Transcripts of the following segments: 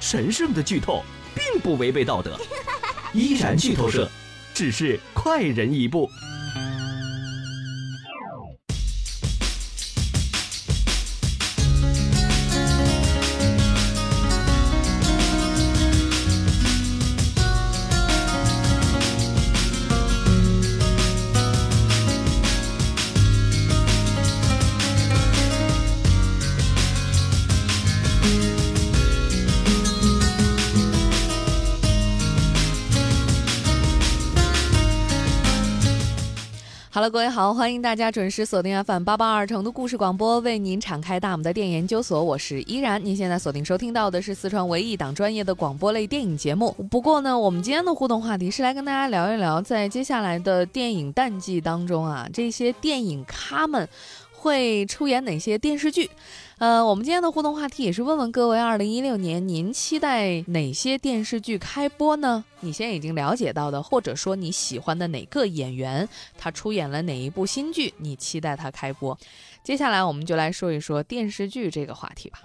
神圣的剧透并不违背道德。依然剧透社，只是快人一步。好了，各位好，欢迎大家准时锁定 FM 八八二成都故事广播，为您敞开大门的电影研究所，我是依然。您现在锁定收听到的是四川唯一档专业的广播类电影节目。不过呢，我们今天的互动话题是来跟大家聊一聊，在接下来的电影淡季当中啊，这些电影咖们会出演哪些电视剧？呃，我们今天的互动话题也是问问各位，二零一六年您期待哪些电视剧开播呢？你现在已经了解到的，或者说你喜欢的哪个演员，他出演了哪一部新剧，你期待他开播？接下来我们就来说一说电视剧这个话题吧。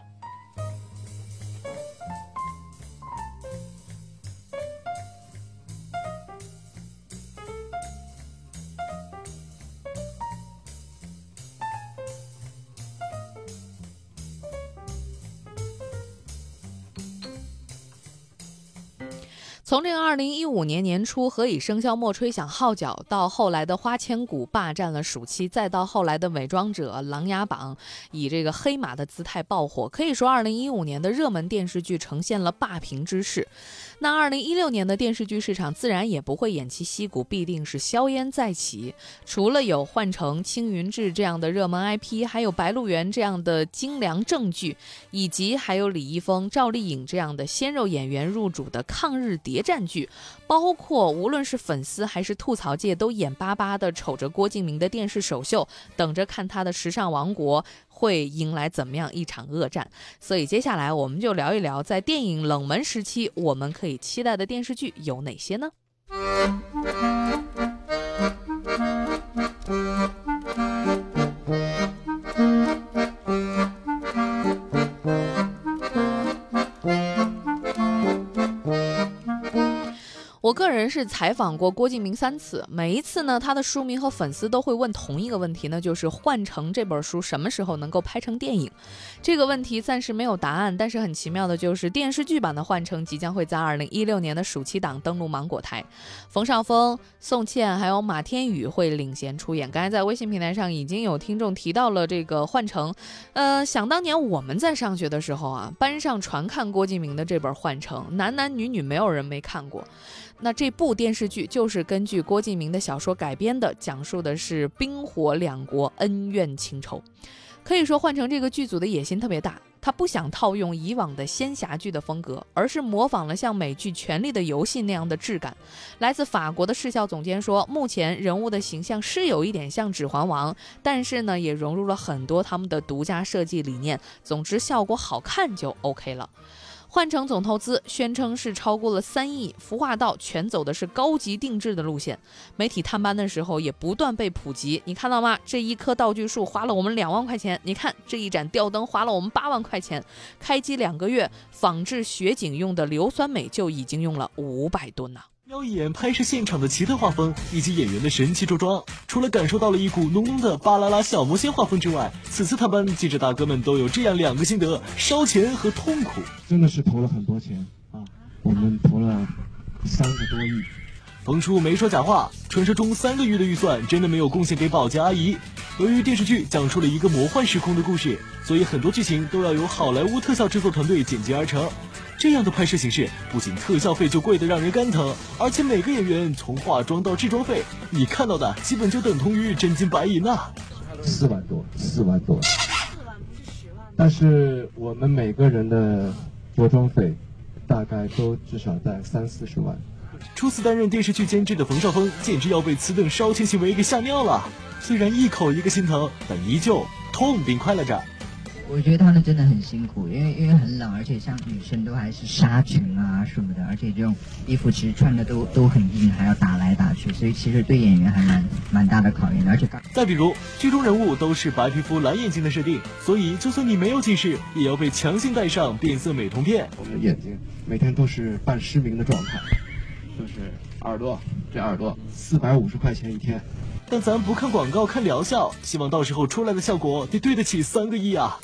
从这个二零一五年年初“何以笙箫默吹响号角”到后来的《花千骨》霸占了暑期，再到后来的《伪装者》《琅琊榜》以这个黑马的姿态爆火，可以说二零一五年的热门电视剧呈现了霸屏之势。那二零一六年的电视剧市场自然也不会偃旗息鼓，必定是硝烟再起。除了有《幻城》《青云志》这样的热门 IP，还有《白鹿原》这样的精良正剧，以及还有李易峰、赵丽颖这样的鲜肉演员入主的抗日谍战剧，包括无论是粉丝还是吐槽界都眼巴巴地瞅着郭敬明的电视首秀，等着看他的时尚王国。会迎来怎么样一场恶战？所以接下来我们就聊一聊，在电影冷门时期，我们可以期待的电视剧有哪些呢？是采访过郭敬明三次，每一次呢，他的书迷和粉丝都会问同一个问题，那就是《幻城》这本书什么时候能够拍成电影？这个问题暂时没有答案，但是很奇妙的就是电视剧版的《幻城》即将会在二零一六年的暑期档登陆芒果台，冯绍峰、宋茜还有马天宇会领衔出演。刚才在微信平台上已经有听众提到了这个《幻城》，呃，想当年我们在上学的时候啊，班上传看郭敬明的这本《幻城》，男男女女没有人没看过。那这部电视剧就是根据郭敬明的小说改编的，讲述的是冰火两国恩怨情仇。可以说，换成这个剧组的野心特别大，他不想套用以往的仙侠剧的风格，而是模仿了像美剧《权力的游戏》那样的质感。来自法国的视效总监说，目前人物的形象是有一点像《指环王》，但是呢，也融入了很多他们的独家设计理念。总之，效果好看就 OK 了。换成总投资宣称是超过了三亿，孵化道全走的是高级定制的路线。媒体探班的时候也不断被普及，你看到吗？这一棵道具树花了我们两万块钱，你看这一盏吊灯花了我们八万块钱。开机两个月，仿制雪景用的硫酸镁就已经用了五百吨呢。瞄一眼拍摄现场的奇特画风以及演员的神奇着装，除了感受到了一股浓浓的巴啦啦小魔仙画风之外，此次探班记者大哥们都有这样两个心得：烧钱和痛苦。真的是投了很多钱啊，我们投了三个多亿。冯叔没说假话，传说中三个月的预算真的没有贡献给保洁阿姨。由于电视剧讲述了一个魔幻时空的故事，所以很多剧情都要由好莱坞特效制作团队剪辑而成。这样的拍摄形式，不仅特效费就贵得让人肝疼，而且每个演员从化妆到制装费，你看到的基本就等同于真金白银呐。四万多，四万多。四万不是十万但是我们每个人的着装费，大概都至少在三四十万。初次担任电视剧监制的冯绍峰，简直要被此等烧钱行为给吓尿了。虽然一口一个心疼，但依旧痛并快乐着。我觉得他们真的很辛苦，因为因为很冷，而且像女生都还是纱裙啊什么的，而且这种衣服其实穿的都都很硬，还要打来打去，所以其实对演员还蛮蛮大的考验的。而且刚再比如，剧中人物都是白皮肤蓝眼睛的设定，所以就算你没有近视，也要被强行戴上变色美瞳片。我们的眼睛每天都是半失明的状态，就是耳朵，这耳朵四百五十块钱一天。但咱不看广告，看疗效，希望到时候出来的效果得对得起三个亿啊！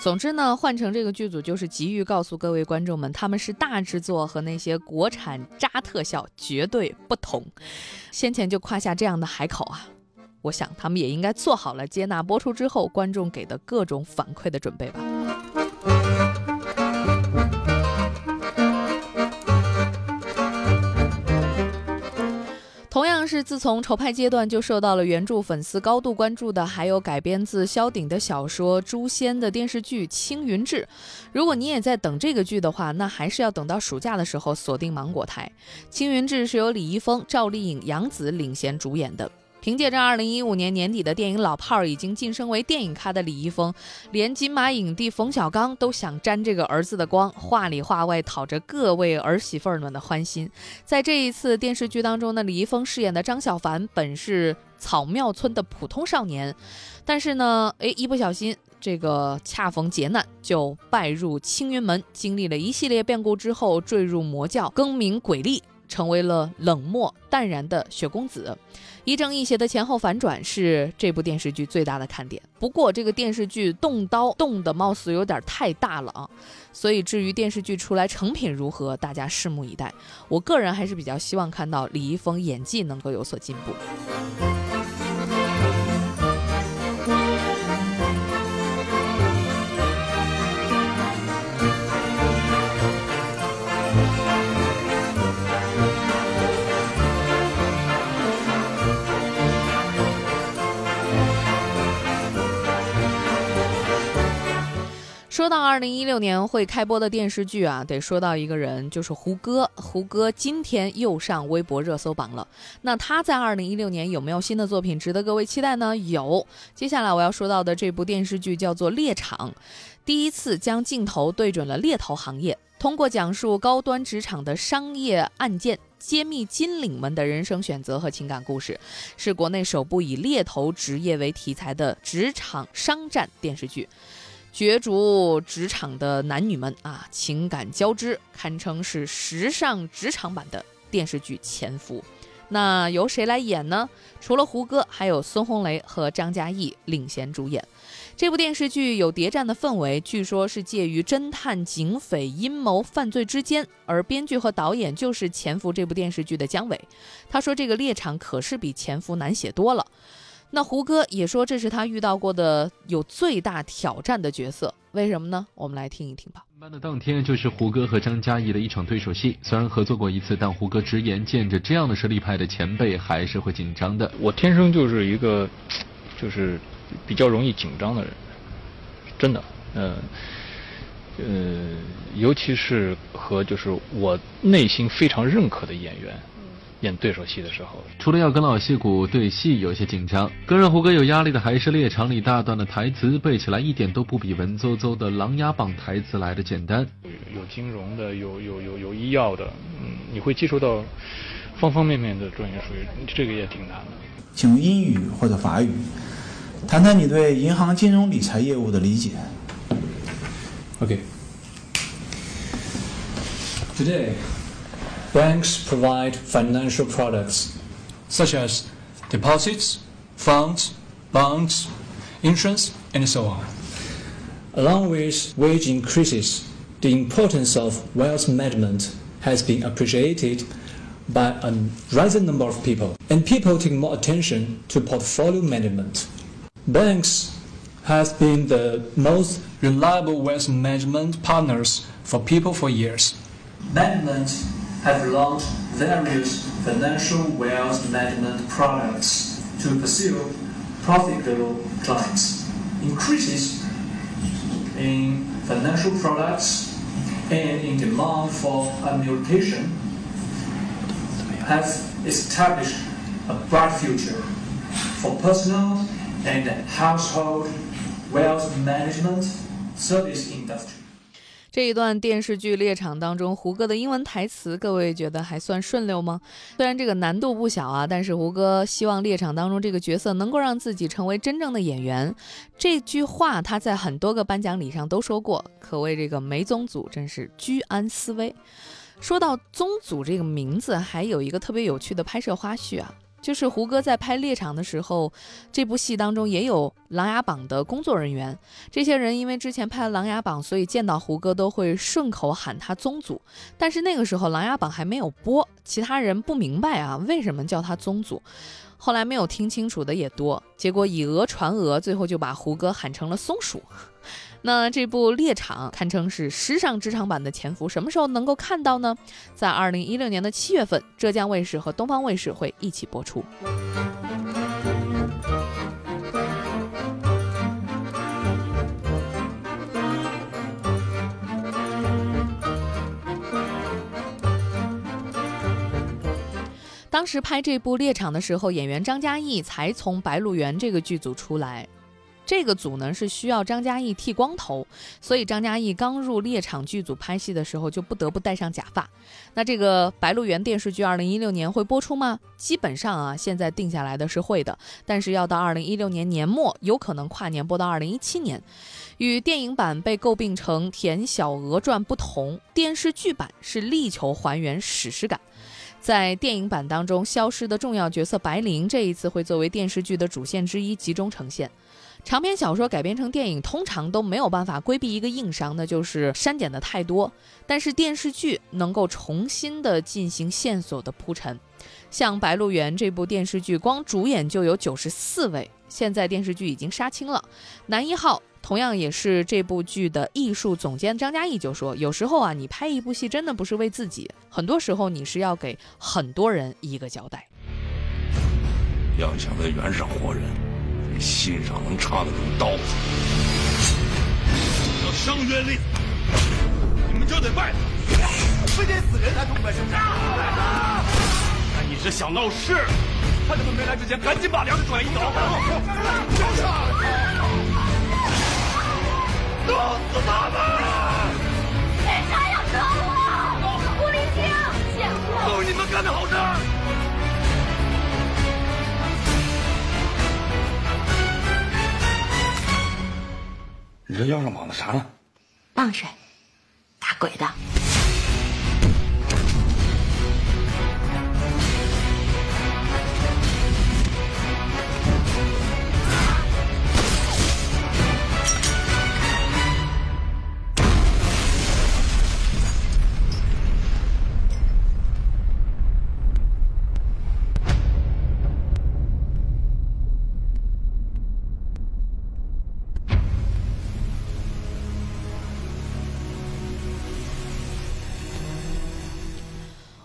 总之呢，换成这个剧组就是急于告诉各位观众们，他们是大制作和那些国产渣特效绝对不同。先前就夸下这样的海口啊，我想他们也应该做好了接纳播出之后观众给的各种反馈的准备吧。同样是自从筹拍阶段就受到了原著粉丝高度关注的，还有改编自萧鼎的小说《诛仙》的电视剧《青云志》。如果你也在等这个剧的话，那还是要等到暑假的时候锁定芒果台。《青云志》是由李易峰、赵丽颖、杨紫领衔主演的。凭借着2015年年底的电影《老炮儿》，已经晋升为电影咖的李易峰，连金马影帝冯小刚都想沾这个儿子的光，话里话外讨着各位儿媳妇儿们的欢心。在这一次电视剧当中呢，李易峰饰演的张小凡本是草庙村的普通少年，但是呢，哎，一不小心这个恰逢劫难，就拜入青云门，经历了一系列变故之后，坠入魔教，更名鬼力。成为了冷漠淡然的雪公子，一正一邪的前后反转是这部电视剧最大的看点。不过，这个电视剧动刀动的貌似有点太大了啊，所以至于电视剧出来成品如何，大家拭目以待。我个人还是比较希望看到李易峰演技能够有所进步。说到二零一六年会开播的电视剧啊，得说到一个人，就是胡歌。胡歌今天又上微博热搜榜了。那他在二零一六年有没有新的作品值得各位期待呢？有。接下来我要说到的这部电视剧叫做《猎场》，第一次将镜头对准了猎头行业，通过讲述高端职场的商业案件，揭秘金领们的人生选择和情感故事，是国内首部以猎头职业为题材的职场商战电视剧。角逐职场的男女们啊，情感交织，堪称是时尚职场版的电视剧《潜伏》。那由谁来演呢？除了胡歌，还有孙红雷和张嘉译领衔主演。这部电视剧有谍战的氛围，据说是介于侦探、警匪、阴谋、犯罪之间。而编剧和导演就是《潜伏》这部电视剧的姜伟。他说：“这个猎场可是比《潜伏》难写多了。”那胡歌也说这是他遇到过的有最大挑战的角色，为什么呢？我们来听一听吧。班的当天就是胡歌和张嘉译的一场对手戏，虽然合作过一次，但胡歌直言见着这样的实力派的前辈还是会紧张的。我天生就是一个，就是比较容易紧张的人，真的，嗯，呃，尤其是和就是我内心非常认可的演员。演对手戏的时候，除了要跟老戏骨对戏有些紧张，更让胡歌有压力的还是猎场里大段的台词，背起来一点都不比文绉绉的《琅琊榜》台词来的简单。有金融的，有有有有医药的，嗯，你会接触到方方面面的专业术语，这个也挺难的。请用英语或者法语谈谈你对银行金融理财业务的理解。OK。Today. Banks provide financial products such as deposits, funds, bonds, insurance, and so on. Along with wage increases, the importance of wealth management has been appreciated by a rising number of people, and people take more attention to portfolio management. Banks has been the most reliable wealth management partners for people for years. Management have launched various financial wealth management products to pursue profitable clients. Increases in financial products and in demand for annuitation have established a bright future for personal and household wealth management, service industry. 这一段电视剧《猎场》当中，胡歌的英文台词，各位觉得还算顺溜吗？虽然这个难度不小啊，但是胡歌希望《猎场》当中这个角色能够让自己成为真正的演员。这句话他在很多个颁奖礼上都说过，可谓这个梅宗祖真是居安思危。说到宗祖这个名字，还有一个特别有趣的拍摄花絮啊。就是胡歌在拍《猎场》的时候，这部戏当中也有《琅琊榜》的工作人员。这些人因为之前拍了《琅琊榜》，所以见到胡歌都会顺口喊他宗祖。但是那个时候《琅琊榜》还没有播，其他人不明白啊，为什么叫他宗祖？后来没有听清楚的也多，结果以讹传讹，最后就把胡歌喊成了松鼠。那这部《猎场》堪称是时尚职场版的《潜伏》，什么时候能够看到呢？在二零一六年的七月份，浙江卫视和东方卫视会一起播出。当时拍这部《猎场》的时候，演员张嘉译才从《白鹿原》这个剧组出来。这个组呢是需要张嘉译剃光头，所以张嘉译刚入猎场剧组拍戏的时候就不得不戴上假发。那这个《白鹿原》电视剧二零一六年会播出吗？基本上啊，现在定下来的是会的，但是要到二零一六年年末，有可能跨年播到二零一七年。与电影版被诟病成《田小娥传》不同，电视剧版是力求还原史诗感。在电影版当中消失的重要角色白灵，这一次会作为电视剧的主线之一集中呈现。长篇小说改编成电影，通常都没有办法规避一个硬伤，那就是删减的太多。但是电视剧能够重新的进行线索的铺陈，像《白鹿原》这部电视剧，光主演就有九十四位，现在电视剧已经杀青了。男一号同样也是这部剧的艺术总监张嘉译就说：“有时候啊，你拍一部戏真的不是为自己，很多时候你是要给很多人一个交代。要想在原上活人。”心上能插得住刀子，要伤冤令，你们就得败，非得死人才痛快，是不是？那你是想闹事？趁他们没来之前，赶紧把粮食转移走。弄死他们！为啥要杀我？狐狸精，贱货！都是你们干的好事。你这腰上绑的啥呢？棒槌，打鬼的。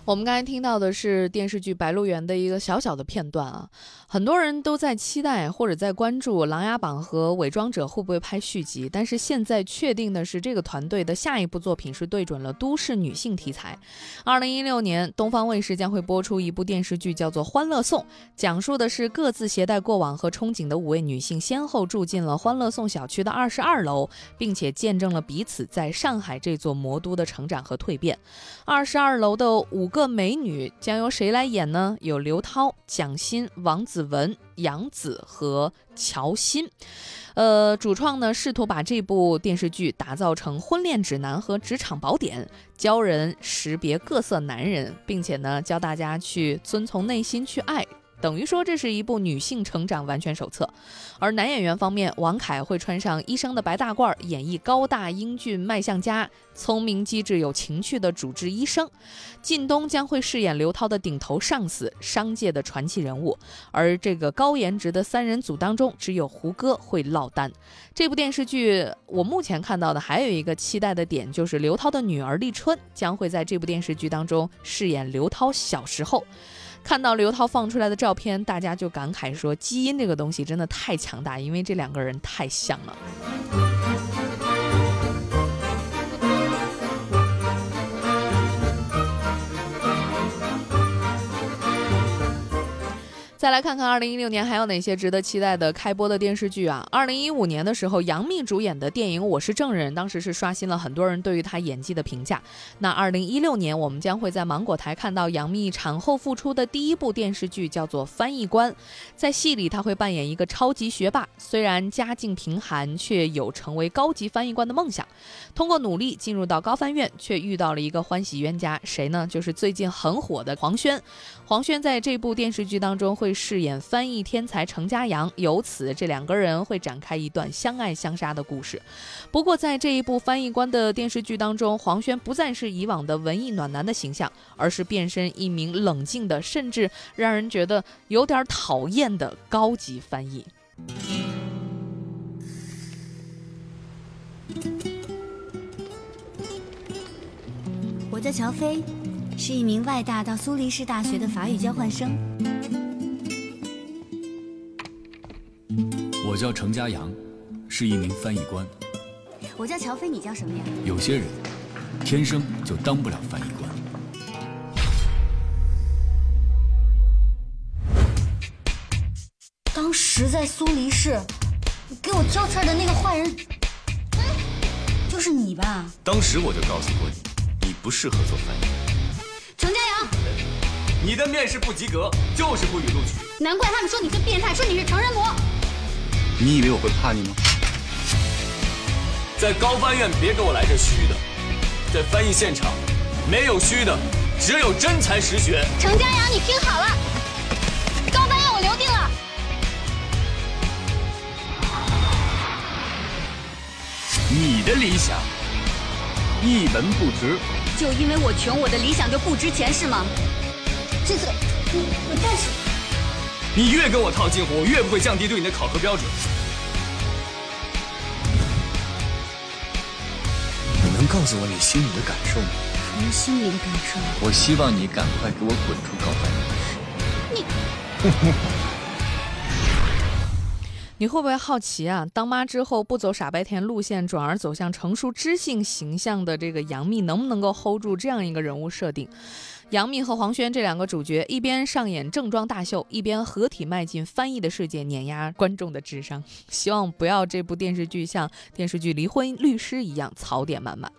我们刚才听到的是电视剧《白鹿原》的一个小小的片段啊，很多人都在期待或者在关注《琅琊榜》和《伪装者》会不会拍续集，但是现在确定的是，这个团队的下一部作品是对准了都市女性题材。二零一六年，东方卫视将会播出一部电视剧，叫做《欢乐颂》，讲述的是各自携带过往和憧憬的五位女性，先后住进了欢乐颂小区的二十二楼，并且见证了彼此在上海这座魔都的成长和蜕变。二十二楼的五。个美女将由谁来演呢？有刘涛、蒋欣、王子文、杨紫和乔欣。呃，主创呢试图把这部电视剧打造成婚恋指南和职场宝典，教人识别各色男人，并且呢教大家去遵从内心去爱。等于说这是一部女性成长完全手册，而男演员方面，王凯会穿上医生的白大褂，演绎高大英俊、卖相家、聪明机智、有情趣的主治医生；靳东将会饰演刘涛的顶头上司，商界的传奇人物。而这个高颜值的三人组当中，只有胡歌会落单。这部电视剧，我目前看到的还有一个期待的点，就是刘涛的女儿立春将会在这部电视剧当中饰演刘涛小时候。看到刘涛放出来的照片，大家就感慨说：“基因这个东西真的太强大，因为这两个人太像了。”再来看看二零一六年还有哪些值得期待的开播的电视剧啊？二零一五年的时候，杨幂主演的电影《我是证人》，当时是刷新了很多人对于她演技的评价。那二零一六年，我们将会在芒果台看到杨幂产后复出的第一部电视剧，叫做《翻译官》。在戏里，她会扮演一个超级学霸，虽然家境贫寒，却有成为高级翻译官的梦想。通过努力进入到高翻院，却遇到了一个欢喜冤家，谁呢？就是最近很火的黄轩。黄轩在这部电视剧当中会饰演翻译天才程家阳，由此这两个人会展开一段相爱相杀的故事。不过在这一部翻译官的电视剧当中，黄轩不再是以往的文艺暖男的形象，而是变身一名冷静的，甚至让人觉得有点讨厌的高级翻译。我叫乔飞，是一名外大到苏黎世大学的法语交换生。我叫程家阳，是一名翻译官。我叫乔飞，你叫什么呀？有些人天生就当不了翻译官。当时在苏黎世给我挑刺儿的那个坏人，就是你吧？当时我就告诉过你，你不适合做翻译。程家阳，你的面试不及格，就是不予录取。难怪他们说你是变态，说你是成人魔。你以为我会怕你吗？在高翻院别给我来这虚的，在翻译现场没有虚的，只有真才实学。程家阳，你听好了，高翻院我留定了。你的理想一文不值，就因为我穷，我的理想就不值钱是吗？这次我但是你越跟我套近乎，我越不会降低对你的考核标准。你能告诉我你心里的感受吗？什么心里的感受？我希望你赶快给我滚出高翻院。你。你会不会好奇啊？当妈之后不走傻白甜路线，转而走向成熟知性形象的这个杨幂，能不能够 hold 住这样一个人物设定？杨幂和黄轩这两个主角，一边上演正装大秀，一边合体迈进翻译的世界，碾压观众的智商。希望不要这部电视剧像电视剧《离婚律师》一样槽点满满。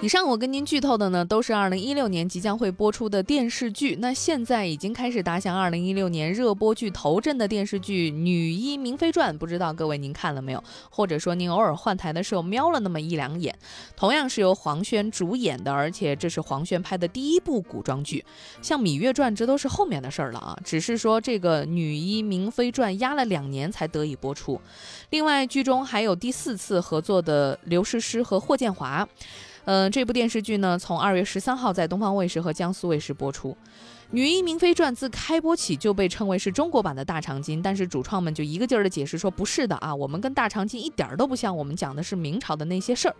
以上我跟您剧透的呢，都是二零一六年即将会播出的电视剧。那现在已经开始打响二零一六年热播剧头阵的电视剧《女医明妃传》，不知道各位您看了没有？或者说您偶尔换台的时候瞄了那么一两眼？同样是由黄轩主演的，而且这是黄轩拍的第一部古装剧。像《芈月传》这都是后面的事儿了啊，只是说这个《女医明妃传》压了两年才得以播出。另外，剧中还有第四次合作的刘诗诗和霍建华。嗯，这部电视剧呢，从二月十三号在东方卫视和江苏卫视播出。《女医明妃传》自开播起就被称为是中国版的大长今，但是主创们就一个劲儿的解释说不是的啊，我们跟大长今一点都不像，我们讲的是明朝的那些事儿。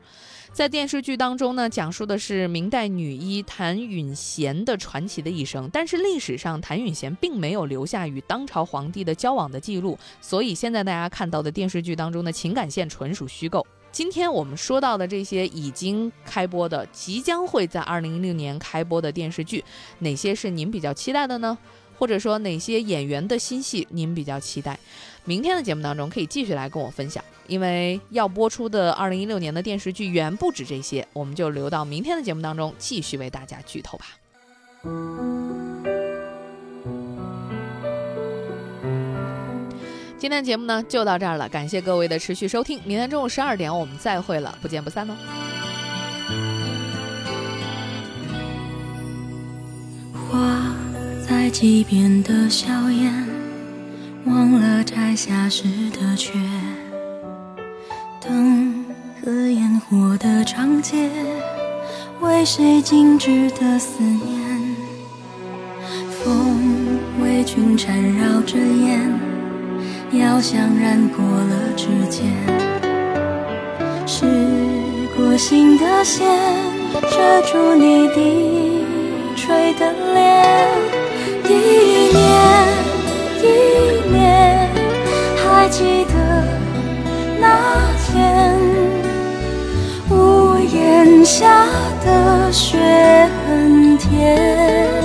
在电视剧当中呢，讲述的是明代女医谭允贤的传奇的一生，但是历史上谭允贤并没有留下与当朝皇帝的交往的记录，所以现在大家看到的电视剧当中的情感线纯属虚构。今天我们说到的这些已经开播的、即将会在二零一六年开播的电视剧，哪些是您比较期待的呢？或者说哪些演员的新戏您比较期待？明天的节目当中可以继续来跟我分享，因为要播出的二零一六年的电视剧远不止这些，我们就留到明天的节目当中继续为大家剧透吧。今天的节目呢就到这儿了，感谢各位的持续收听。明天中午十二点我们再会了，不见不散哦。花在溪边的笑颜，忘了摘下时的缺。灯和烟火的长街，为谁静止的思念？风为君缠绕着烟。遥想染过了指尖，是过心的线遮住你低垂的脸。一年一年，还记得那天，屋檐下的雪很甜。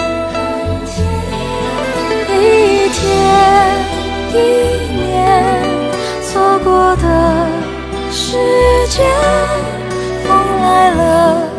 见，风来了，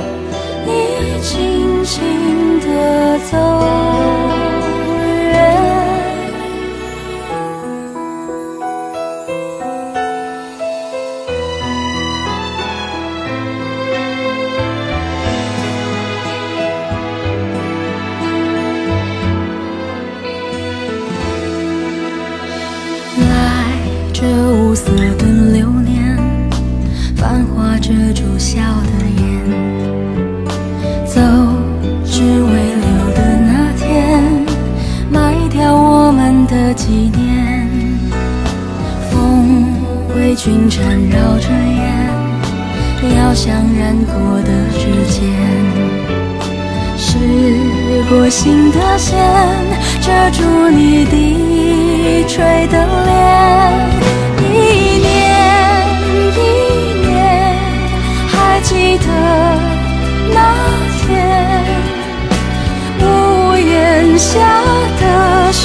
烟，要像染过的指尖。试过心的线，遮住你低垂的脸。一年一年，还记得那天，屋檐下的雪